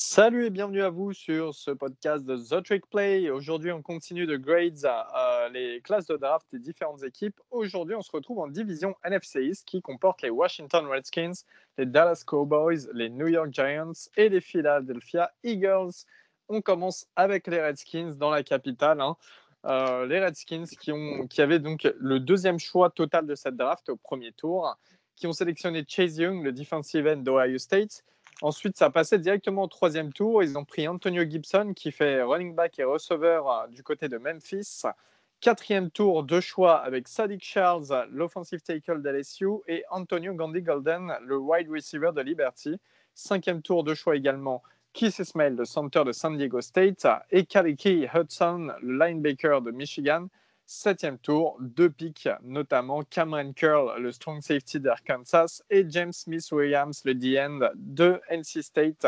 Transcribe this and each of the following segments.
Salut et bienvenue à vous sur ce podcast de The Trick Play. Aujourd'hui, on continue de grades euh, les classes de draft des différentes équipes. Aujourd'hui, on se retrouve en division NFC East qui comporte les Washington Redskins, les Dallas Cowboys, les New York Giants et les Philadelphia Eagles. On commence avec les Redskins dans la capitale. hein. Euh, les Redskins qui, ont, qui avaient donc le deuxième choix total de cette draft au premier tour, qui ont sélectionné Chase Young, le defensive end d'Ohio State. Ensuite, ça passait directement au troisième tour. Ils ont pris Antonio Gibson, qui fait running back et receveur euh, du côté de Memphis. Quatrième tour, deux choix avec Sadiq Charles, l'offensive tackle d'LSU, et Antonio Gandhi Golden, le wide receiver de Liberty. Cinquième tour, deux choix également. Keith Ismail, le center de San Diego State, et Kaliki Hudson, le linebacker de Michigan. Septième tour, deux picks, notamment Cameron Curl, le strong safety d'Arkansas, et James Smith-Williams, le D-end de NC State.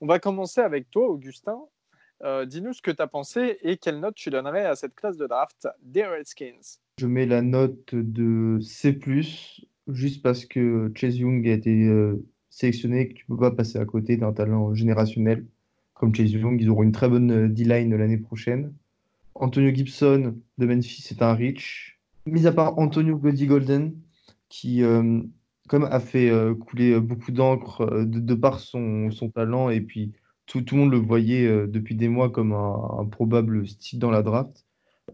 On va commencer avec toi, Augustin. Euh, Dis-nous ce que tu as pensé et quelle note tu donnerais à cette classe de draft des Redskins. Je mets la note de C+, juste parce que Chase Young a été euh, sélectionné et que tu peux pas passer à côté d'un talent générationnel comme Chase Young. Ils auront une très bonne euh, D-line l'année prochaine. Antonio Gibson de Memphis est un reach. Mis à part Antonio Goldie Golden, qui euh, comme a fait euh, couler beaucoup d'encre euh, de, par son, son talent, et puis tout, tout le monde le voyait euh, depuis des mois comme un, probable style dans la draft.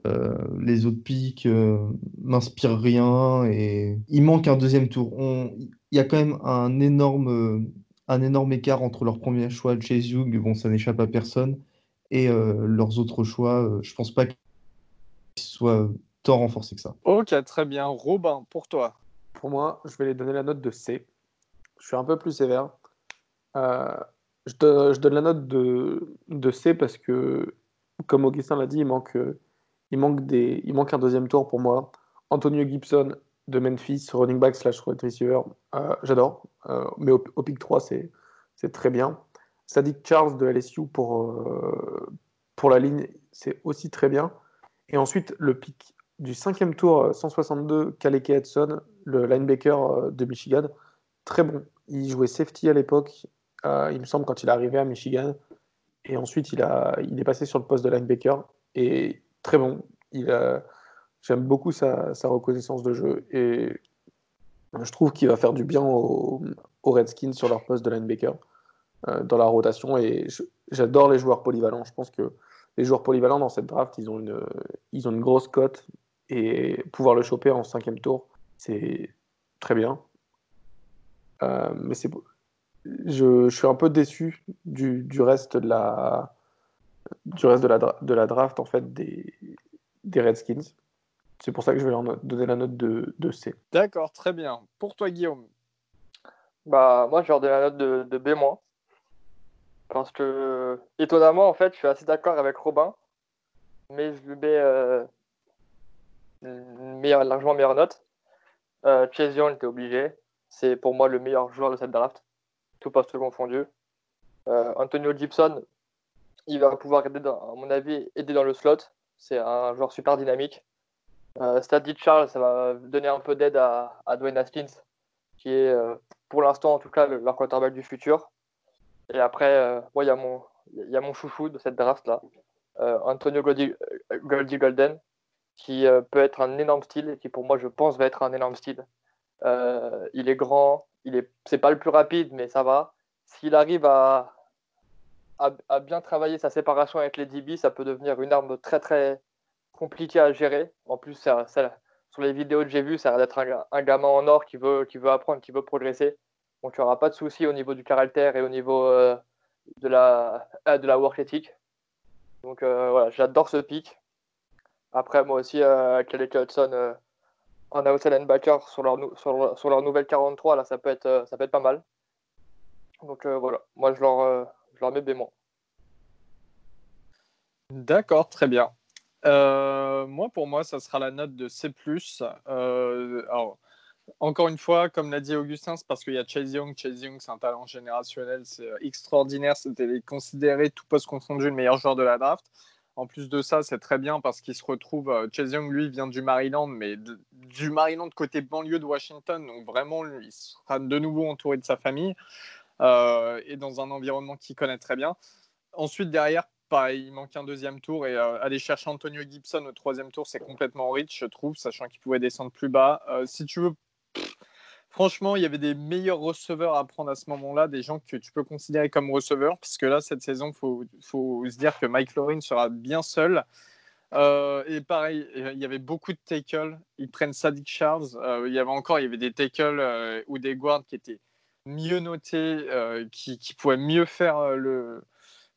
Euh, les autres pics euh, n'inspirent rien et il manque un deuxième tour. On- Il y a quand même un énorme, euh, un énorme écart entre leur premier choix, Chase Young, bon, ça n'échappe à personne, et euh, leurs autres choix. euh, je pense pas qu'ils soient tant renforcés que ça. Ok, très bien. Robin, pour toi. Pour moi, je vais les donner la note de C. Je suis un peu plus sévère. Euh, je, donne, je donne la note de, de C parce que, comme Augustin l'a dit, il manque, il, manque des, il manque un deuxième tour pour moi. Antonio Gibson de Memphis, running back slash wide receiver, euh, j'adore. Euh, mais au, au pick 3, c'est c'est très bien. Sadiq Charles de LSU pour, euh, pour la ligne, c'est aussi très bien. Et ensuite, le pick du cinquième tour, euh, 162, Kaleke Hudson, le linebacker euh, de Michigan, très bon. Il jouait safety à l'époque, euh, il me semble, quand il est arrivé à Michigan. Et ensuite, il, a, il est passé sur le poste de linebacker. Et très bon. Il a- J'aime beaucoup sa, sa reconnaissance de jeu. Et je trouve qu'il va faire du bien aux, aux Redskins sur leur poste de linebacker euh, dans la rotation. Et j'adore les joueurs polyvalents. Je pense que les joueurs polyvalents dans cette draft, ils ont une, ils ont une grosse cote. Et pouvoir le choper en cinquième tour, c'est très bien. Euh, mais c'est. Je, je suis un peu déçu du, du reste de la du reste de la, de la draft en fait des, des Redskins. C'est pour ça que je vais leur donner la note de, de C. D'accord, très bien. Pour toi, Guillaume? Bah, moi, je leur donne la note de, de B-. Parce que, étonnamment, en fait, je suis assez d'accord avec Robin. Mais je lui mets euh, largement meilleure note. Euh, Chase Young était obligé. C'est pour moi le meilleur joueur de cette draft. Tout poste confondu. Euh, Antonio Gibson, il va pouvoir aider, à mon avis, aider dans le slot. C'est un joueur super dynamique. Euh, Charles, ça va donner un peu d'aide à, à Dwayne Haskins, qui est euh, pour l'instant en tout cas le- leur quarterback du futur. Et après, euh, moi, il y, a mon- y a mon chouchou de cette draft-là, euh, Antonio Goldie, euh, Golden, qui peut être un énorme style et qui pour moi, je pense, va être un énorme style. Il est grand, il est, c'est pas le plus rapide, mais ça va. S'il arrive à, à, bien travailler sa séparation avec les DB, ça peut devenir une arme très très compliquée à gérer. En plus, sur les vidéos que j'ai vues, ça a l'air d'être un, un gamin en or qui veut, qui veut apprendre, qui veut progresser. Donc il n'y pas de souci au niveau du caractère et au niveau euh, de, la, euh, de la work ethic. Donc euh, voilà, j'adore ce pic. Après, moi aussi, euh, Kelly Hudson euh, en outside linebacker sur leur, sur, sur leur nouvelle 43, là, ça peut être, ça peut être pas mal. Donc voilà, moi je leur, je leur mets B-. D'accord, très bien. Moi, pour moi, ça sera la note de C+. Euh, alors, encore une fois, comme l'a dit Augustin, c'est parce qu'il y a Chase Young. Chase Young, c'est un talent générationnel, c'est euh, extraordinaire. C'était considéré, tout poste confondu, le meilleur joueur de la draft. En plus de ça, c'est très bien parce qu'il se retrouve. euh, Chase Young, lui, vient du Maryland, mais du Maryland côté banlieue de Washington. Donc vraiment, lui, il sera de nouveau entouré de sa famille. euh, et dans un environnement qu'il connaît très bien. Ensuite, derrière, pareil, il manque un deuxième tour et aller chercher Antonio Gibson au troisième tour, c'est complètement rich, je trouve, sachant qu'il pouvait descendre plus bas. Si tu veux, franchement, il y avait des meilleurs receveurs à prendre à ce moment-là, des gens que tu peux considérer comme receveurs, puisque là, cette saison, il faut, se dire que Mike Florin sera bien seul. Euh, et pareil, il y avait beaucoup de tackles. Ils prennent Sadiq Charles. il y avait encore, il des tackles ou des guards qui étaient mieux notés, qui, pouvaient mieux faire le,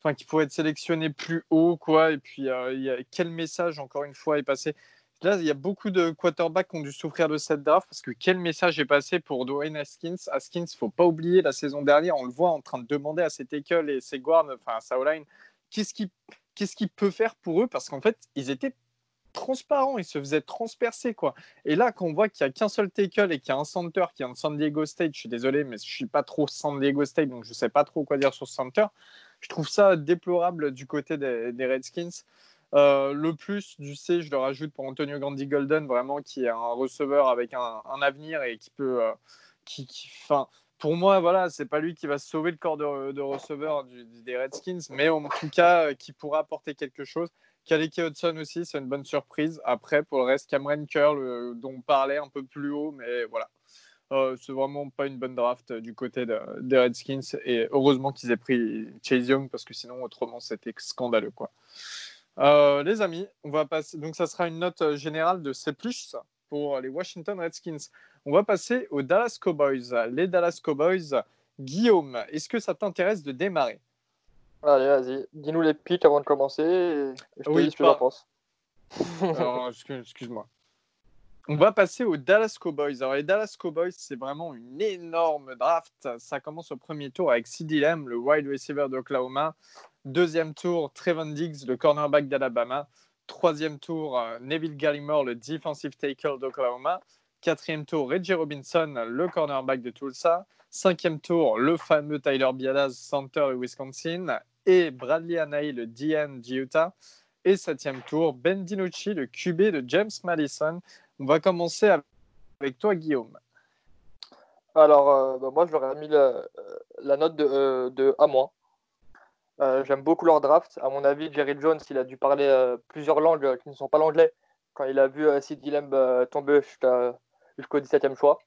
enfin, qui pourrait être sélectionné plus haut, quoi. Et puis, euh, quel message, encore une fois, est passé? Là, il y a beaucoup de quarterbacks qui ont dû souffrir de cette draft parce que quel message est passé pour Dwayne Haskins? Haskins, faut pas oublier, la saison dernière, on le voit en train de demander à ses tackles et ses guards, enfin à sa line, qu'est-ce qu'il qu'est-ce qu'il peut faire pour eux? Parce qu'en fait, ils étaient transparents, ils se faisaient transpercer quoi. Et là, quand on voit qu'il n'y a qu'un seul tackle et qu'il y a un center qui est en San Diego State, je suis désolé, mais je suis pas trop San Diego State, donc je sais pas trop quoi dire sur ce center. Je trouve ça déplorable du côté des, Redskins. Euh, le plus du C, je le rajoute pour Antonio Gandhi Golden, vraiment, qui est un receveur avec un, avenir et qui peut. Euh, qui, fin, pour moi, voilà, c'est pas lui qui va sauver le corps de, receveur des Redskins, mais en tout cas, euh, qui pourra apporter quelque chose. Kaleki Hudson aussi, c'est une bonne surprise. Après, pour le reste, Cameron Curl, dont on parlait un peu plus haut, mais voilà. C'est vraiment pas une bonne draft du côté des Redskins. Et heureusement qu'ils aient pris Chase Young parce que sinon, autrement, c'était scandaleux. Quoi. Euh, les amis, on va passer. Donc, ça sera une note générale de C pour les Washington Redskins. On va passer aux Dallas Cowboys. Les Dallas Cowboys, Guillaume, est-ce que ça t'intéresse de démarrer? Allez, vas-y. Dis-nous les pics avant de commencer. Et je te oui, dis ce que j'en pense. excuse-moi. On va passer aux Dallas Cowboys. Alors, les Dallas Cowboys, c'est vraiment une énorme draft. Ça commence au premier tour avec CeeDee Lamb, le wide receiver d'Oklahoma. Deuxième tour, Trevon Diggs, le cornerback d'Alabama. Troisième tour, euh, Neville Gallimore, le defensive tackle d'Oklahoma. Quatrième tour, Reggie Robinson, le cornerback de Tulsa. Cinquième tour, le fameux Tyler Biadasz, center de Wisconsin. Et Bradley Anae, le DN d'Utah. Et septième tour, Ben DiNucci, le QB de James Madison. On va commencer avec toi, Guillaume. Alors, euh, bah, moi, je leur ai mis la, note de, euh, de. Euh, j'aime beaucoup leur draft. À mon avis, Jerry Jones, il a dû parler plusieurs langues qui ne sont pas l'anglais quand il a vu Sid Lamb tomber jusqu'au 17e choix.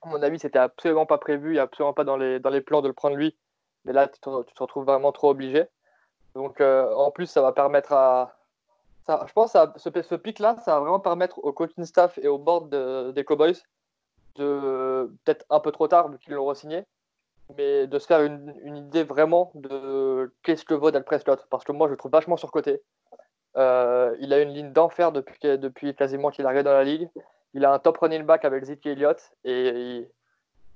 À mon avis, c'était absolument pas prévu, il n'y a absolument pas dans les, plans de le prendre lui. Mais là, tu te, retrouves vraiment trop obligé. Donc, en plus, ça va permettre à, je pense que ce, ce pic-là, ça va vraiment permettre au coaching staff et au board des Cowboys de, peut-être un peu trop tard vu qu'ils l'ont re-signé, mais de se faire une, idée vraiment de qu'est-ce que vaut Dak Prescott. Parce que moi, je le trouve vachement surcoté. Euh, il a une ligne d'enfer depuis, quasiment qu'il est arrivé dans la ligue. Il a un top running back avec Zeke Elliott et,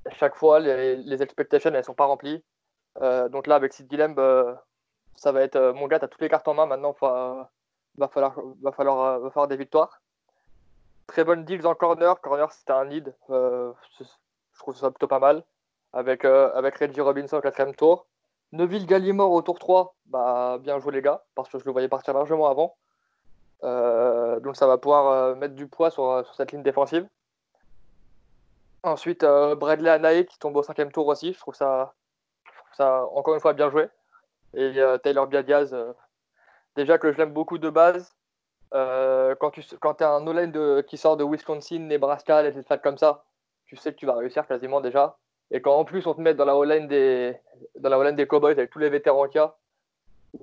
à chaque fois, les, expectations, elles sont pas remplies. Euh, donc là, avec Sid Gillemb, euh, ça va être mon gars, tu toutes les cartes en main. Maintenant, va falloir, va falloir, euh, va des victoires. Très bonne deals en corner. Corner, c'était un. Euh, je trouve ça plutôt pas mal. Avec, euh, avec Reggie Robinson au quatrième tour. Neville Gallimore au tour 3. Bah, bien joué, les gars, parce que je le voyais partir largement avant. donc, ça va pouvoir mettre du poids sur, cette ligne défensive. Ensuite, Bradley Anae qui tombe au cinquième tour aussi. Je trouve ça, encore une fois bien joué. Et Taylor Biadiaz, Déjà que je l'aime beaucoup de base. Euh, quand tu quand as un O-line qui sort de Wisconsin, Nebraska, les stades comme ça, tu sais que tu vas réussir quasiment déjà. Et quand en plus on te met dans la O-line des, dans la des Cowboys avec tous les vétérans qu'il y a,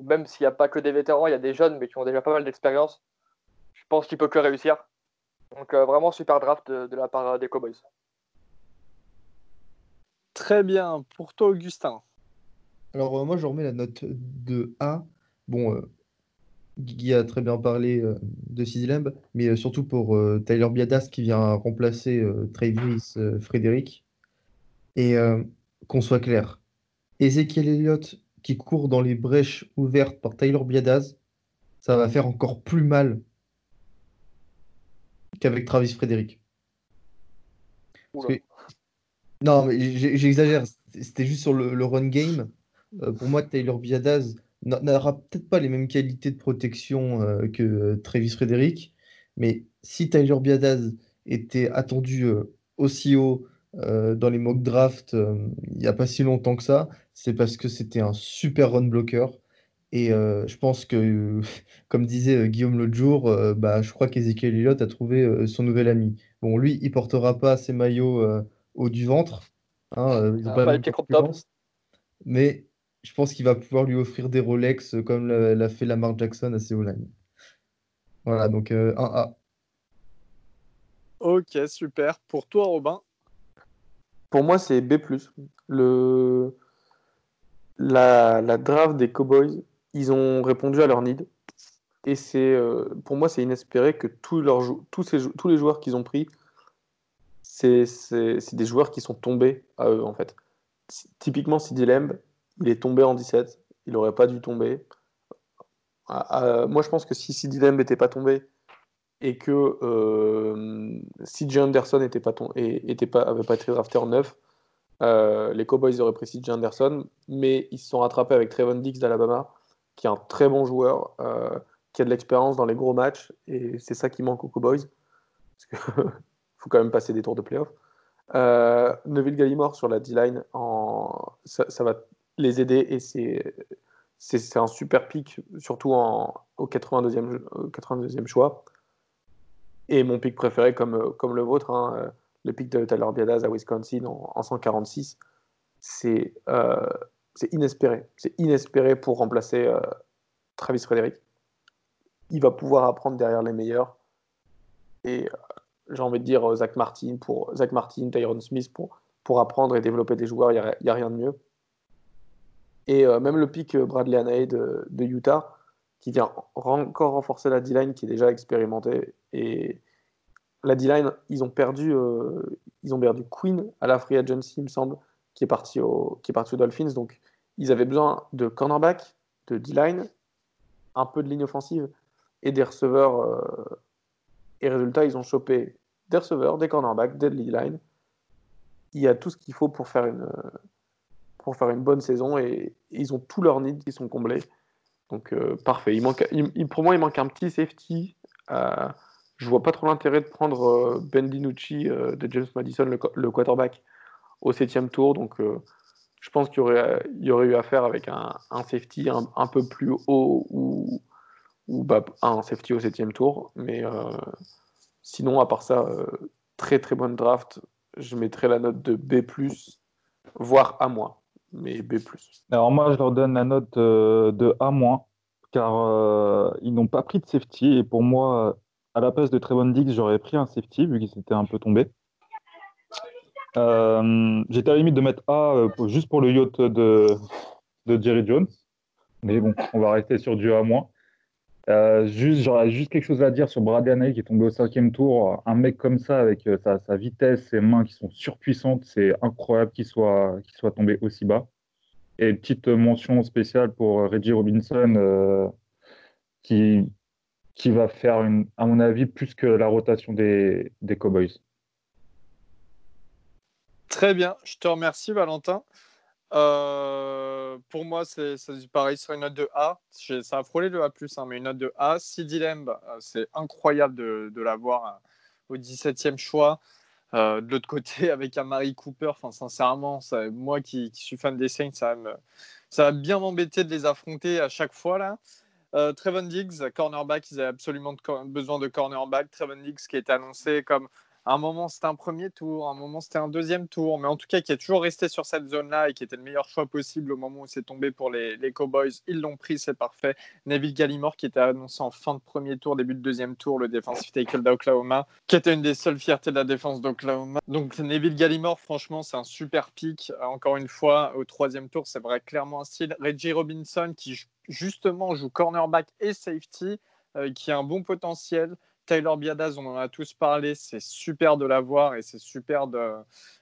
même s'il n'y a pas que des vétérans, il y a des jeunes mais qui ont déjà pas mal d'expérience, je pense qu'il peut que réussir. Donc euh, vraiment super draft de, la part des Cowboys. Très bien. Pour toi, Augustin Alors euh, moi, je remets la note de A. Bon, Guy a très bien parlé euh, de Lamb, mais euh, surtout pour euh, Tyler Biadas qui vient remplacer Travis Frédéric. Et qu'on soit clair, Ezekiel Elliott qui court dans les brèches ouvertes par Tyler Biadas, ça va faire encore plus mal qu'avec Travis Frédéric. Non, mais j'exagère. C'était juste sur le, run game. pour moi, Taylor Biadas, n'aura peut-être pas les mêmes qualités de protection euh, que euh, Travis Frederick, mais si Tyler Biadaz était attendu euh, aussi haut euh, dans les mock drafts euh, il n'y a pas si longtemps que ça, c'est parce que c'était un super run blocker. Et euh, je pense que, comme disait Guillaume l'autre jour, bah, je crois qu'Ezekiel Elliott a trouvé son nouvel ami. Bon, lui, il portera pas ses maillots haut du ventre. Hein, ils ont Ah, pas pas les. Mais je pense qu'il va pouvoir lui offrir des Rolex comme l'a l'a fait Lamar Jackson à ses O-line. Voilà, donc euh, 1A. Ok, super. Pour toi, Robin Pour moi, c'est B+. Le... La, la draft des Cowboys, ils ont répondu à leur need. Et euh, pour moi, c'est inespéré que tous, leurs tous, les joueurs qu'ils ont pris, c'est des joueurs qui sont tombés à eux, en fait. Typiquement, Sidi Lamb, il est tombé en 17. Il n'aurait pas dû tomber. Moi, je pense que si Sidi Lamb n'était pas tombé et que euh, CJ Anderson n'était pas, était pas, été drafté en 9, euh, les Cowboys auraient pris CJ Anderson, mais ils se sont rattrapés avec Trevon Dix d'Alabama, qui est un très bon joueur, euh, qui a de l'expérience dans les gros matchs, et c'est ça qui manque aux Cowboys, parce qu'il faut quand même passer des tours de playoff. Neville Gallimore sur la D-line, ça, va les aider, et c'est un super pick, surtout en, au 82e, au 82e choix. Et mon pick préféré, comme, euh, comme le vôtre, hein, euh, le pick de Tyler Biadasz à Wisconsin en, en 146, c'est euh, inespéré. C'est inespéré pour remplacer euh, Travis Frederick. Il va pouvoir apprendre derrière les meilleurs. Et j'ai envie de dire Zach Martin, pour, Zach Martin, Tyron Smith, pour, pour apprendre et développer des joueurs, il n'y a, rien de mieux. Et même le euh, Bradley Anae de, de Utah, qui vient encore renforcer la D-line qui est déjà expérimentée. Et la D-line, ils ont perdu, euh, ils ont perdu Queen à la free agency, il me semble, qui est parti au, qui est parti aux Dolphins. Donc, ils avaient besoin de cornerback, de D-line, un peu de ligne offensive et des receveurs. euh, et résultat, ils ont chopé des receveurs, des cornerbacks, des D-line. Il y a tout ce qu'il faut pour faire une, pour faire une bonne saison et, et ils ont tous leurs needs qui sont comblés. Donc euh, parfait. Pour moi, il manque un petit safety. Euh, je vois pas trop l'intérêt de prendre euh, Ben DiNucci de James Madison, le, quarterback, au septième tour. Donc je pense qu'il y aurait, y aurait eu affaire avec un, safety un, peu plus haut ou, bah, un safety au septième tour. Mais sinon, à part ça, très très bonne draft. Je mettrais la note de B+, voire A-, mais B+. Alors moi, je leur donne la note euh, de A-, car euh, ils n'ont pas pris de safety. Et pour moi, à la place de Trevon Diggs, j'aurais pris un safety, vu qu'il s'était un peu tombé. Euh, J'étais à la limite de mettre A juste pour le yacht de, de Jerry Jones. Mais bon, on va rester sur du A-. Euh, juste, j'aurais juste quelque chose à dire sur Anae qui est tombé au cinquième tour. Un mec comme ça, avec euh, sa, vitesse, ses mains qui sont surpuissantes, c'est incroyable qu'il soit, tombé aussi bas. Et petite mention spéciale pour euh, Reggie Robinson, qui, va faire, à mon avis, plus que la rotation des Cowboys. Très bien, je te remercie Valentin. Euh, pour moi, c'est pareil sur une note de A. Ça a frôlé le A, hein, mais une note de A. Sidi Lamb, euh, c'est incroyable de, de l'avoir euh, au 17e choix. De l'autre côté, avec Amari Cooper, enfin, sincèrement, moi qui, suis fan des Saints, ça me- va bien m'embêter de les affronter à chaque fois. là. Euh, Trevon Diggs, cornerback, ils avaient absolument besoin de cornerback. Trevon Diggs qui a été annoncé comme un moment c'était un premier tour, un moment c'était un deuxième tour, mais en tout cas qui est toujours resté sur cette zone-là et qui était le meilleur choix possible au moment où c'est tombé pour les, Cowboys. Ils l'ont pris, c'est parfait. Neville Gallimore qui était annoncé en fin de premier tour, début de deuxième tour, le defensive tackle d'Oklahoma, qui était une des seules fiertés de la défense d'Oklahoma. Donc Neville Gallimore, franchement, c'est un super pick. Euh, Encore une fois, au troisième tour, c'est vrai clairement un style. Reggie Robinson qui ju- justement joue cornerback et safety, euh, qui a un bon potentiel. Tyler Biadasz, on en a tous parlé, c'est super de l'avoir et c'est super de,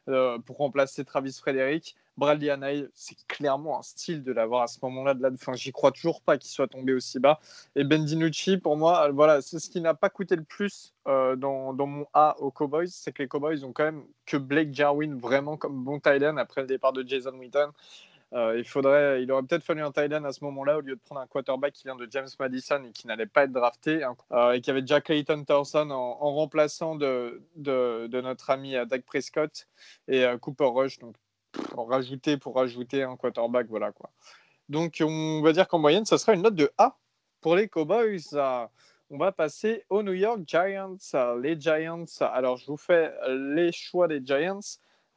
euh, pour remplacer Travis Frederick. Bradley Anae, c'est clairement un style de l'avoir à ce moment-là. De la... enfin, J'y crois toujours pas qu'il soit tombé aussi bas. Et Ben DiNucci, pour moi, euh, voilà, c'est ce qui n'a pas coûté le plus euh, dans, mon A aux Cowboys, c'est que les Cowboys ont quand même que Blake Jarwin vraiment comme bon Thailand après le départ de Jason Witten. Euh, il, faudrait, il aurait peut-être fallu un Thailand à ce moment-là au lieu de prendre un quarterback qui vient de James Madison et qui n'allait pas être drafté hein, euh, et qui avait Jack Clayton Thorson en, remplaçant de, de, notre ami Dak Prescott et Cooper Rush. Donc, pour rajouter pour rajouter un quarterback, voilà quoi. Donc, on va dire qu'en moyenne, ça sera une note de A pour les Cowboys. On va passer aux New York Giants. Les Giants, alors je vous fais les choix des Giants.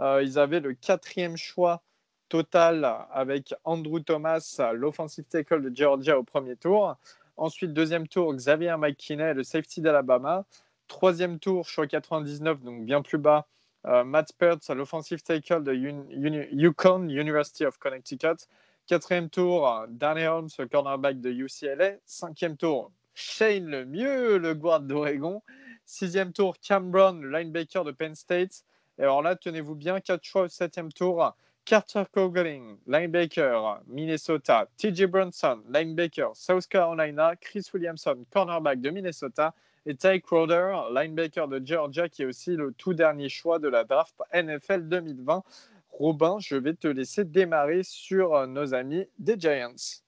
Euh, ils avaient le quatrième choix total avec Andrew Thomas, l'offensive tackle de Georgia au premier tour. Ensuite, deuxième tour, Xavier McKinney, le safety d'Alabama. Troisième tour, choix 99, donc bien plus bas, euh, Matt Pertz, l'offensive tackle de Yukon, University of Connecticut. Quatrième tour, Danny Holmes, le cornerback de UCLA. Cinquième tour, Shane Lemieux, le guard d'Oregon. Sixième tour, Cam Brown, le linebacker de Penn State. Et alors là, tenez-vous bien, quatre choix au septième tour. Carter Coughlin, linebacker, Minnesota. TJ Brunson, linebacker, South Carolina. Chris Williamson, cornerback de Minnesota. Et Ty Crowder, linebacker de Georgia, qui est aussi le tout dernier choix de la draft NFL 2020. Robin, je vais te laisser démarrer sur nos amis des Giants.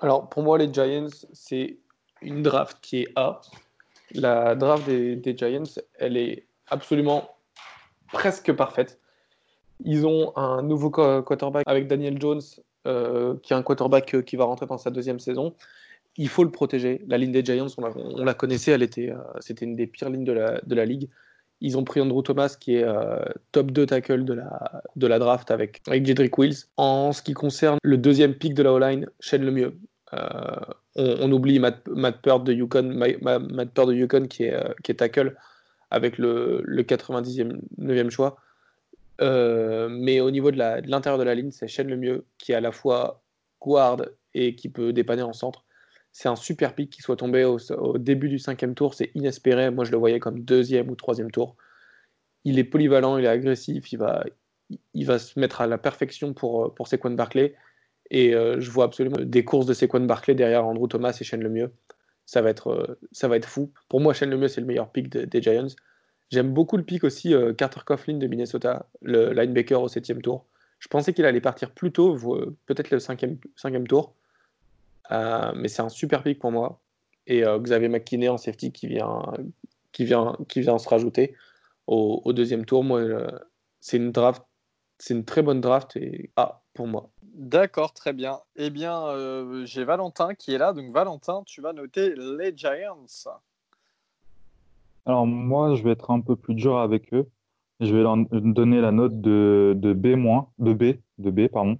Alors, pour moi, les Giants, c'est une draft qui est A. La draft des, Giants, elle est absolument presque parfaite. Ils ont un nouveau quarterback avec Daniel Jones, euh, qui est un quarterback euh, qui va rentrer dans sa deuxième saison. Il faut le protéger. La ligne des Giants, on la, connaissait, elle était, euh, c'était une des pires lignes de la, de la ligue. Ils ont pris Andrew Thomas, qui est top 2 tackle de la, de la draft avec, avec Jedrick Wills. En ce qui concerne le deuxième pick de la O-line, Shane Lemieux, euh, on, oublie Matt, Matt Peart de Yukon, Matt de Yukon qui est, qui est tackle avec le, le 90e, 9e choix. Euh, mais au niveau de l'intérieur de, la ligne, c'est Shane le mieux qui est à la fois guard et qui peut dépanner en centre. C'est un super pic qui soit tombé au, début du cinquième tour. C'est inespéré. Moi, je le voyais comme deuxième ou troisième tour. Il est polyvalent, il est agressif, il va, il va se mettre à la perfection pour, pour Sequan Barclay. Et euh, je vois absolument des courses de Sequan Barclay derrière Andrew Thomas et Shane Lemieux. Ça va être, euh, ça va être fou. Pour moi, Shane Lemieux, c'est le meilleur pick des Giants. J'aime beaucoup le pick aussi euh, Carter Coughlin de Minnesota, le linebacker au septième tour. Je pensais qu'il allait partir plus tôt, peut-être le cinquième, tour. mais c'est un super pick pour moi. Et Xavier McKinney en safety qui vient, qui vient, qui vient se rajouter au, deuxième tour. Moi, c'est une draft, c'est une très bonne draft et A pour moi. D'accord, très bien. Eh bien, euh, j'ai Valentin qui est là. Donc, Valentin, tu vas noter les Giants. Alors, moi, je vais être un peu plus dur avec eux. Je vais leur donner la note de, de B-, de B, de B, pardon.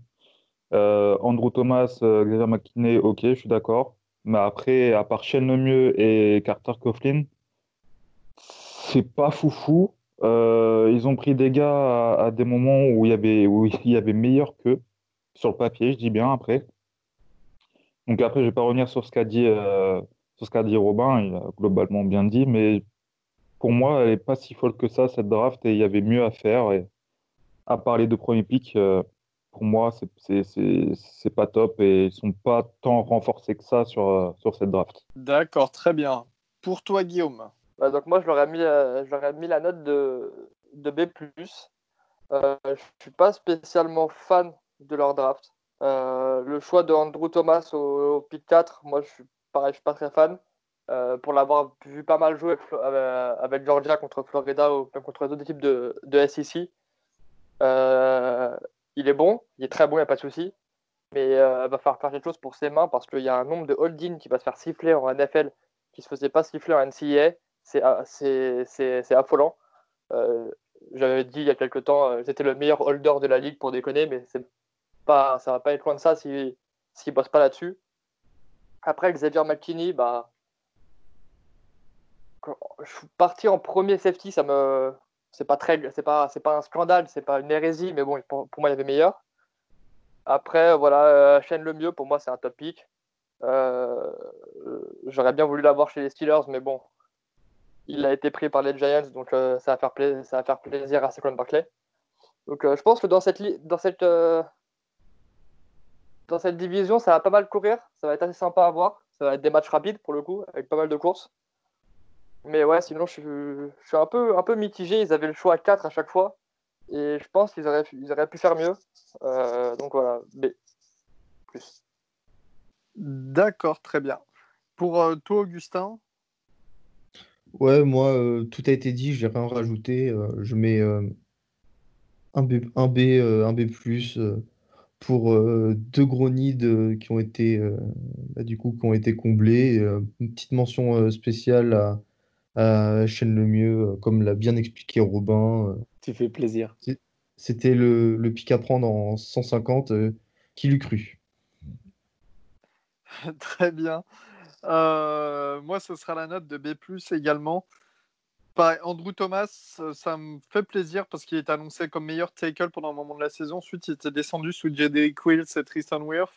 Euh, Andrew Thomas, euh, Xavier McKinney, ok, je suis d'accord. Mais après, à part Shane mieux et Carter Coughlin, c'est pas foufou. ils ont pris des gars à, des moments où il y avait, où il y avait meilleur qu'eux sur le papier, je dis bien après. Donc après, je vais pas revenir sur ce qu'a dit, euh, ce qu'a dit Robin, il a globalement bien dit, mais pour moi, elle n'est pas si folle que ça, cette draft, et il y avait mieux à faire. Et à part les deux premiers pics, euh, pour moi, c'est pas top et ils sont pas tant renforcés que ça sur, euh, sur cette draft. D'accord, très bien. Pour toi, Guillaume bah, donc Moi, je leur ai mis, je mis la note de, de B. je ne suis pas spécialement fan de leur draft. Euh, le choix de Andrew Thomas au, pick 4, moi je suis pareil, je suis pas très fan. Euh, pour l'avoir vu pas mal jouer avec, Georgia contre Florida ou même contre les autres équipes de, SEC. Euh, il est bon, il est très bon, il n'y a pas de souci. Mais il va falloir faire quelque chose pour ses mains parce qu'il y a un nombre de holding qui va se faire siffler en NFL qui ne se faisait pas siffler en NCAA. C'est affolant. J'avais dit il y a quelques temps, c'était le meilleur holder de la ligue pour déconner, mais ça va pas être loin de ça s'il si, ne bosse pas là-dessus. Après, Xavier McKinney, bah, partir en premier safety, ça me, c'est pas très, c'est pas, c'est pas un scandale, c'est pas une hérésie, mais bon, pour, moi, il y avait meilleur. Après, voilà, euh, Shane le mieux, pour moi, c'est un top pick. Euh, j'aurais bien voulu l'avoir chez les Steelers, mais bon, il a été pris par les Giants, donc euh, ça, va faire plaisir, ça va faire plaisir à Saquon Barclay. Donc je pense que dans cette, dans cette, dans cette division, ça va pas mal courir. Ça va être assez sympa à voir. Ça va être des matchs rapides pour le coup, avec pas mal de courses. Mais ouais, sinon, je suis, un, peu, un peu mitigé. Ils avaient le choix à 4 à chaque fois. Et je pense qu'ils auraient, ils auraient pu faire mieux. Euh, donc voilà, B. Plus. D'accord, très bien. Pour euh, toi, Augustin? Ouais, moi, euh, tout a été dit, j'ai rien rajouté. euh, je mets euh, un B, un B, euh, un B+, euh, pour euh, deux gros nids euh, qui ont été, euh, bah, du coup, qui ont été comblés. Euh, une petite mention euh, spéciale à, à Shane Lemieux, euh, comme l'a bien expliqué Robin. euh, Tu fais plaisir. c'était le, le pic à prendre en 150, euh, qui l'eût cru. Très bien. Euh, moi, ce sera la note de B+, également. Pareil, Andrew Thomas, euh, ça me fait plaisir parce qu'il est annoncé comme meilleur tackle pendant un moment de la saison. Ensuite, il était descendu sous Jedrick Wills et Tristan Wirth.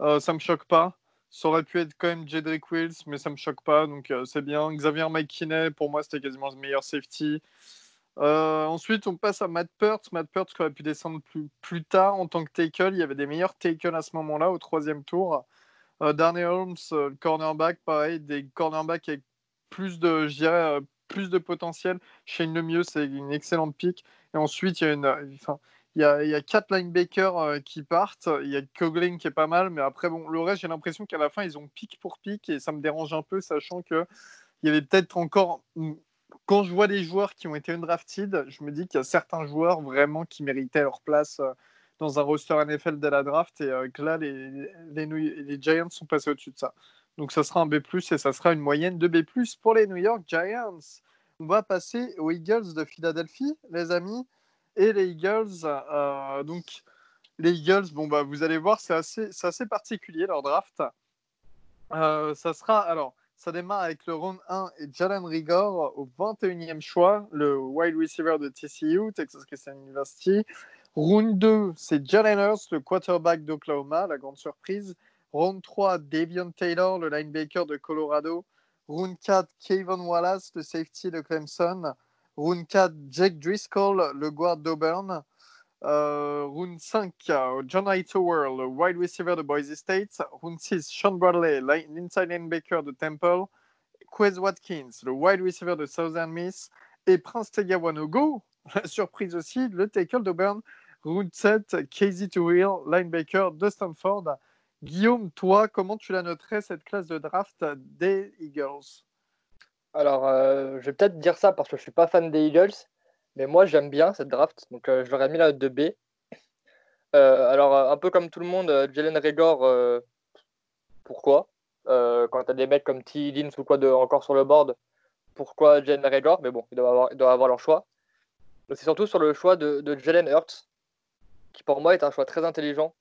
Euh, ça me choque pas. Ça aurait pu être quand même Jedrick Wills, mais ça me choque pas, donc euh, c'est bien. Xavier McKinney, pour moi, c'était quasiment le meilleur safety. Euh, ensuite, on passe à Matt Peart. Matt Peart qui aurait pu descendre plus, plus tard en tant que tackle. Il y avait des meilleurs tackles à ce moment-là, au troisième tour. Euh, Holmes, euh, cornerback, pareil, des cornerbacks avec plus de, euh, plus de potentiel. Shane Lemieux, c'est une excellente pick. Et ensuite, il y a une, enfin, il y a, quatre linebackers euh, qui partent. Il y a Coughlin qui est pas mal, mais après, bon, le reste, j'ai l'impression qu'à la fin, ils ont pick pour pick et ça me dérange un peu, sachant que il y avait peut-être encore. Quand je vois les joueurs qui ont été undrafted, je me dis qu'il y a certains joueurs vraiment qui méritaient leur place euh, dans un roster NFL dès la draft et euh, que là, les, les, les Giants sont passés au-dessus de ça. Donc ça sera un B+, et ça sera une moyenne de B+, pour les New York Giants. On va passer aux Eagles de Philadelphie, les amis. Et les Eagles, euh, donc les Eagles, bon bah vous allez voir, c'est assez, assez particulier leur draft. Euh, ça sera alors, ça démarre avec le round 1 et Jalen Rigor au 21e choix, le wide receiver de TCU, Texas Christian University. Round 2, c'est Jalen Hurst, le quarterback d'Oklahoma, la grande surprise. Round 3, Davion Taylor, le linebacker de Colorado. Round 4, Kayvon Wallace, le safety de Clemson. Round 4, Jake Driscoll, le guard d'Auburn. Euh, round 5, euh, John Hightower, le wide receiver de Boise State. Round 6, Sean Bradley, l'inside linebacker de Temple. Quez Watkins, le wide receiver de Southern Miss. Et Prince Tegawanogo, la surprise aussi, le tackle d'Auburn. Round 7, Casey Toohill, linebacker de Stanford. Guillaume, toi, comment tu la noterais cette classe de draft des Eagles? Alors, euh, je vais peut-être dire ça parce que je suis pas fan des Eagles, mais moi j'aime bien cette draft, donc euh, je leur ai mis la note de B. Euh, alors, euh, un peu comme tout le monde, Jalen Rigor, pourquoi? Quand tu as des mecs comme T. Higgins ou quoi de, encore sur le board, pourquoi Jalen Rigor? Mais bon, ils doivent avoir, ils doivent avoir leur choix. C'est surtout sur le choix de, de Jalen Hurts, qui pour moi est un choix très intelligent.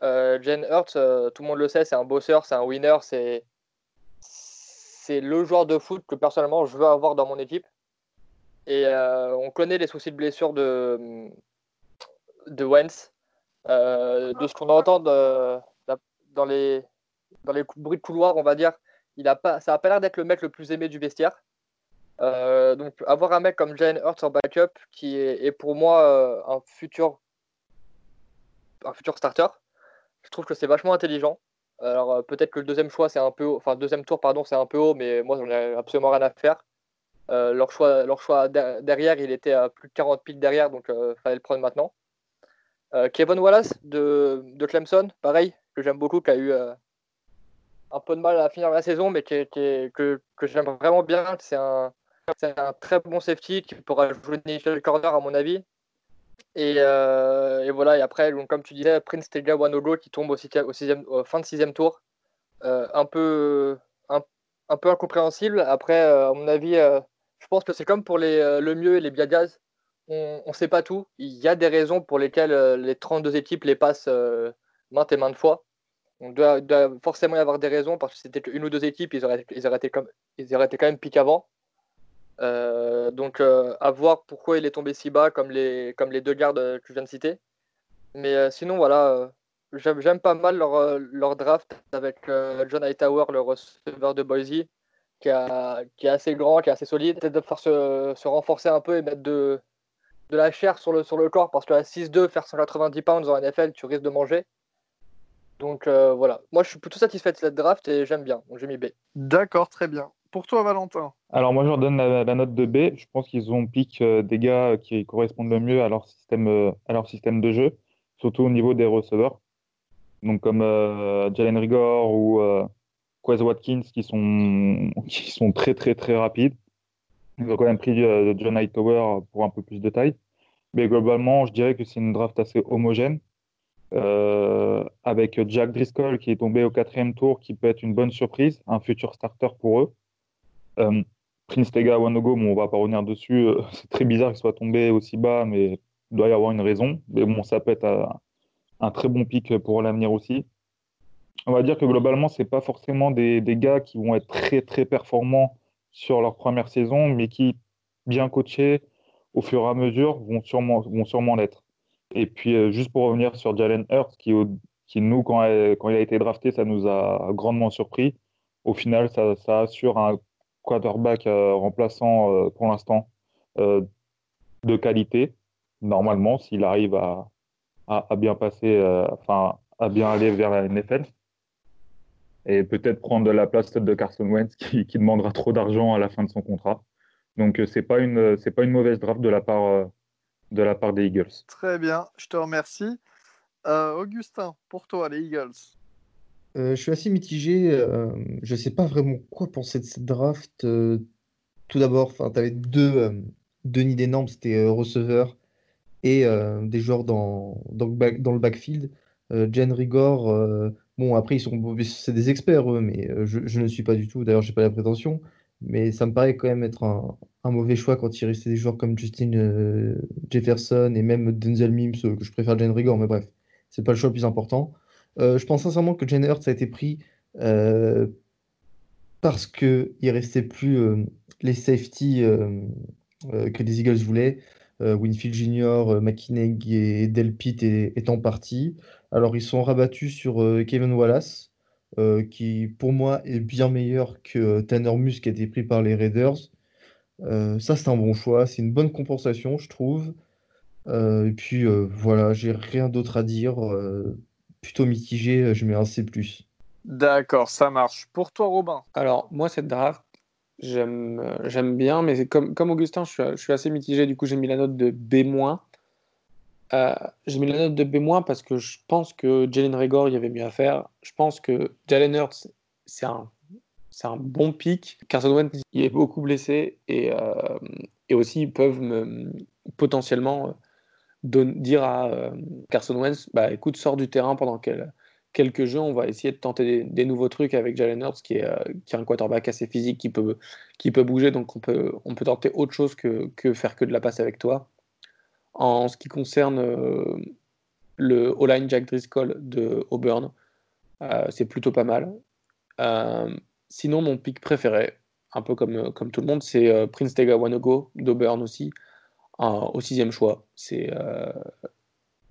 Jalen Hurts, tout le monde le sait, c'est un bosseur, c'est un winner, c'est le joueur de foot que personnellement je veux avoir dans mon équipe. Et euh, on connaît les soucis de blessure de, de Wentz. Euh, de ce qu'on entend dans, les, dans les bruits de couloir, on va dire, il a pas, ça n'a pas l'air d'être le mec le plus aimé du vestiaire. Euh, donc avoir un mec comme Jalen Hurts en backup qui est, est pour moi un futur un futur starter, je trouve que c'est vachement intelligent. Alors euh, peut-être que le deuxième choix c'est un peu enfin deuxième tour pardon c'est un peu haut, mais moi j'en ai absolument rien à faire. Euh, leur choix, leur choix der- derrière, il était à plus de 40 pics derrière, donc il fallait le prendre maintenant. Euh, Kevin Wallace de, de Clemson, pareil, que j'aime beaucoup, qui a eu euh, un peu de mal à finir la saison, mais qui que, que j'aime vraiment bien. C'est un, un très bon safety qui pourra jouer nickel corner à mon avis. Et, euh, et voilà, et après, comme tu disais, Prince Tega Wanogo qui tombe au, au fin de sixième tour. Euh, un, peu, incompréhensible. Après, euh, à mon avis, je pense que c'est comme pour les, le mieux et les Biagas. On ne sait pas tout. Il y a des raisons pour lesquelles les 32 équipes les passent maintes et maintes fois. On doit, forcément y avoir des raisons parce que c'était une ou deux équipes, ils auraient, ils été, comme, ils auraient été quand même pique avant. Euh, donc, euh, à voir pourquoi il est tombé si bas, comme les, comme les deux gardes euh, que je viens de citer. Mais sinon, voilà, j'aime pas mal leur, leur draft avec John Hightower, le receveur de Boise, qui, a, qui est assez grand, qui est assez solide. Peut-être de faire se, se renforcer un peu et mettre de, de la chair sur le, sur le corps, parce qu'à 6-2, faire 190 pounds en NFL, tu risques de manger. Donc voilà, moi je suis plutôt satisfait de cette draft et j'aime bien, donc j'ai mis B. D'accord, très bien. Pour toi, Valentin Alors moi, je leur donne la, note de B. Je pense qu'ils ont piqué euh, des gars qui correspondent le mieux à leur système, euh, à leur système de jeu, surtout au niveau des receveurs. Donc comme euh, Jalen Rigor ou euh, Quez Watkins qui sont, qui sont très très très rapides. Ils ont quand même pris euh, John Hightower pour un peu plus de taille. Mais globalement, je dirais que c'est une draft assez homogène. Euh, avec Jack Driscoll qui est tombé au quatrième tour, qui peut être une bonne surprise, un futur starter pour eux. Euh, Prince Tega Wanogo, bon, on va pas revenir dessus. euh, C'est très bizarre qu'il soit tombé aussi bas, mais il doit y avoir une raison. Mais bon, ça peut être un, très bon pic pour l'avenir aussi. On va dire que globalement, c'est pas forcément des, gars qui vont être très très performants sur leur première saison, mais qui, bien coachés, au fur et à mesure, vont sûrement, vont sûrement l'être. Et puis, euh, juste pour revenir sur Jalen Hurts, qui, nous, quand, elle- quand il a été drafté, ça nous a grandement surpris. Au final, ça assure un quarterback euh, remplaçant euh, pour l'instant euh, de qualité, normalement, s'il arrive à, bien passer, enfin, à bien aller vers la NFL. Et peut-être prendre la place de Carson Wentz qui, demandera trop d'argent à la fin de son contrat. Donc, c'est pas une, pas une mauvaise draft de la part, de la part des Eagles. Très bien, je te remercie. Augustin, pour toi, les Eagles. Euh, je suis assez mitigé. euh, je ne sais pas vraiment quoi penser de cette draft. Euh, tout d'abord, tu avais deux, deux nids énormes, c'était receveur et des joueurs dans, le, backfield. Jen Rigor, bon, après, ils sont, c'est des experts, eux, mais je, je ne suis pas du tout. D'ailleurs, j'ai pas la prétention. Mais ça me paraît quand même être un, un mauvais choix quand il restait des joueurs comme Justin Jefferson et même Denzel Mims, que je préfère Jen Rigor, mais bref, c'est pas le choix le plus important. Euh, je pense sincèrement que Jalen Hurts a été pris euh, parce qu'il restait plus euh, les safety euh, que les Eagles voulaient. Winfield Jr., McKinney et Delpit est- étant partis. Alors ils sont rabattus sur Kevin Wallace, qui pour moi est bien meilleur que Tanner Mus qui a été pris par les Raiders. Ça c'est un bon choix, c'est une bonne compensation je trouve. Et puis voilà, j'ai rien d'autre à dire. Plutôt mitigé, euh, je mets un C+. D'accord, ça marche. Pour toi, Robin. Alors, moi, cette draft, j'aime euh, j'aime bien, mais comme, comme Augustin, je suis, je suis assez mitigé. Du coup, j'ai mis la note de B-. Euh, j'ai mis la note de B- parce que je pense que Jalen Rigor, il y avait mieux à faire. Je pense que Jalen Hurts, c'est un, c'est un bon pic. Carson Wentz, il est beaucoup blessé et, euh, et aussi ils peuvent me, potentiellement dire à euh, Carson Wentz, bah écoute, sors du terrain pendant quel- quelques jeux, on va essayer de tenter des, nouveaux trucs avec Jalen Hurts qui est, euh, qui un quarterback assez physique qui peut, qui peut bouger, donc on peut, on peut tenter autre chose que, que faire que de la passe avec toi. En ce qui concerne euh, le O-line Jack Driscoll de Auburn, c'est plutôt pas mal. Sinon, mon pick préféré, un peu comme, comme tout le monde, c'est Prince Tega Wanogo d'Auburn aussi, au sixième choix. C'est euh,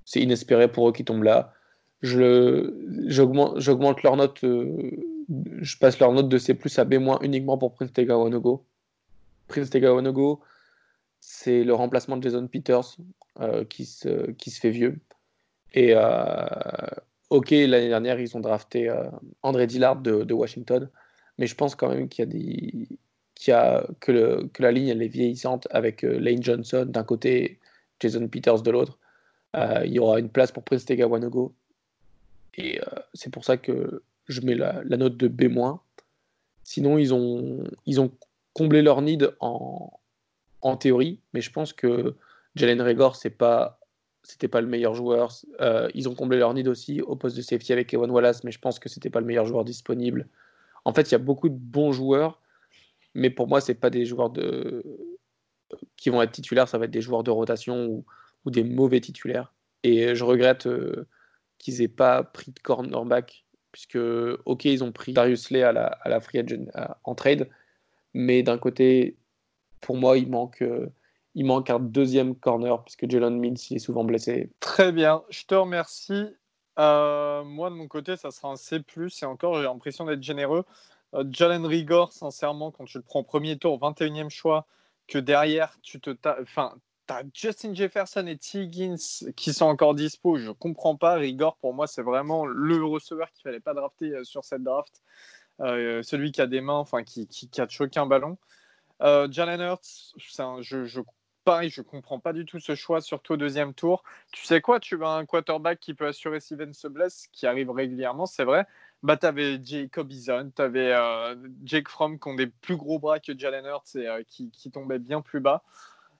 c'est inespéré pour eux qui tombent là. J'augmente leur note, euh, je passe leur note de C à B- uniquement pour Prince Tega Wanogo. Prince Tega Wanogo, c'est le remplacement de Jason Peters euh, qui, se, qui se fait vieux. Et ok, l'année dernière, ils ont drafté André Dillard de, de Washington, mais je pense quand même qu'il y a des, qu'il y a, que, la ligne elle est vieillissante avec euh, Lane Johnson d'un côté, Jason Peters de l'autre. Euh, il y aura une place pour Prince Tega Wanogo. Et euh, c'est pour ça que je mets la, note de B-. Sinon, ils ont, ils ont comblé leur need en, en théorie, mais je pense que Jalen Regor, c'est pas, c'était pas le meilleur joueur. Ils ont comblé leur need aussi au poste de safety avec Ewan Wallace, mais je pense que c'était pas le meilleur joueur disponible. En fait, il y a beaucoup de bons joueurs, mais pour moi, c'est pas des joueurs de qui vont être titulaires, ça va être des joueurs de rotation ou, des mauvais titulaires. Et je regrette euh, qu'ils aient pas pris de cornerback, puisque ok, ils ont pris Darius Slay à la, à la free agent en trade, mais d'un côté, pour moi, il manque, euh, il manque un deuxième corner, puisque Jalen Mills il est souvent blessé. Très bien, je te remercie. Euh, moi, de mon côté, ça sera un C+, et encore, j'ai l'impression d'être généreux. Euh, Jalen Rigor, sincèrement, quand tu le prends au premier tour, 21e choix, que derrière, tu te enfin, as Justin Jefferson et T. Higgins qui sont encore dispo, je comprends pas. Rigor, pour moi, c'est vraiment le receveur qu'il fallait pas drafter euh, sur cette draft. euh, celui qui a des mains, enfin qui, qui catch aucun ballon. Euh, Jalen Hurts, je, je, pareil, je comprends pas du tout ce choix, surtout au deuxième tour. Tu sais quoi, tu veux un quarterback qui peut assurer si Steven se blesse, qui arrive régulièrement, c'est vrai. Bah, tu avais Jacob Eason, tu avais euh, Jake Fromm qui ont des plus gros bras que Jalen Hurts et euh, qui, qui tombaient bien plus bas.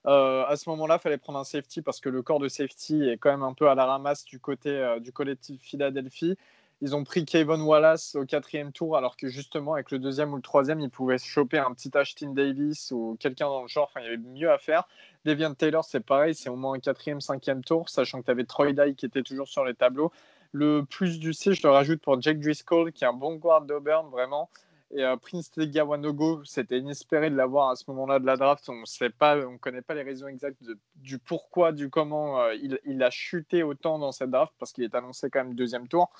Euh, à ce moment-là, il fallait prendre un safety parce que le corps de safety est quand même un peu à la ramasse du côté du collectif Philadelphie. Ils ont pris Kevin Wallace au quatrième tour, alors que justement, avec le deuxième ou le troisième, ils pouvaient choper un petit Ashton Davis ou quelqu'un dans le genre. Enfin, il y avait mieux à faire. Deviant Taylor, c'est pareil, c'est au moins un quatrième, cinquième tour, sachant que tu avais Troy Dye qui était toujours sur les tableaux. Le plus du C, je le rajoute pour Jake Driscoll, qui est un bon guard d'Auburn, vraiment. Et euh, Prince Tegawanogo, c'était inespéré de l'avoir à ce moment-là de la draft. On ne connaît pas les raisons exactes du pourquoi, du comment euh, il, il, a chuté autant dans cette draft, parce qu'il est annoncé quand même deuxième tour.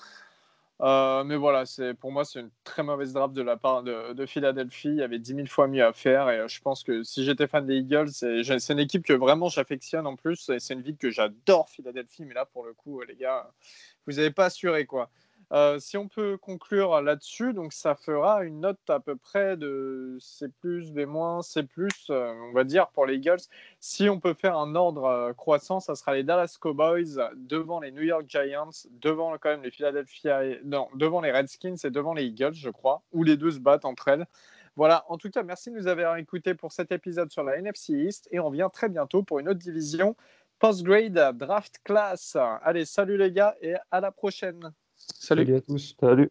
Euh, mais voilà, pour moi, c'est une très mauvaise draft de la part de, de, Philadelphie. Il y avait 10 000 fois mieux à faire. Et euh, je pense que si j'étais fan des Eagles, c'est, une équipe que vraiment j'affectionne en plus. Et c'est une ville que j'adore, Philadelphie. Mais là, pour le coup, les gars, vous n'avez pas assuré quoi. Si on peut conclure là-dessus, donc ça fera une note à peu près de C+, B-, C+, euh, on va dire, pour les Eagles. Si on peut faire un ordre croissant, ça sera les Dallas Cowboys devant les New York Giants, devant quand même les Philadelphia, non, devant les Redskins et devant les Eagles, je crois, où les deux se battent entre elles. Voilà, en tout cas, merci de nous avoir écoutés pour cet épisode sur la NFC East et on revient très bientôt pour une autre division post-grade draft class. Allez, salut les gars et à la prochaine. Salut. Salut à tous. Salut.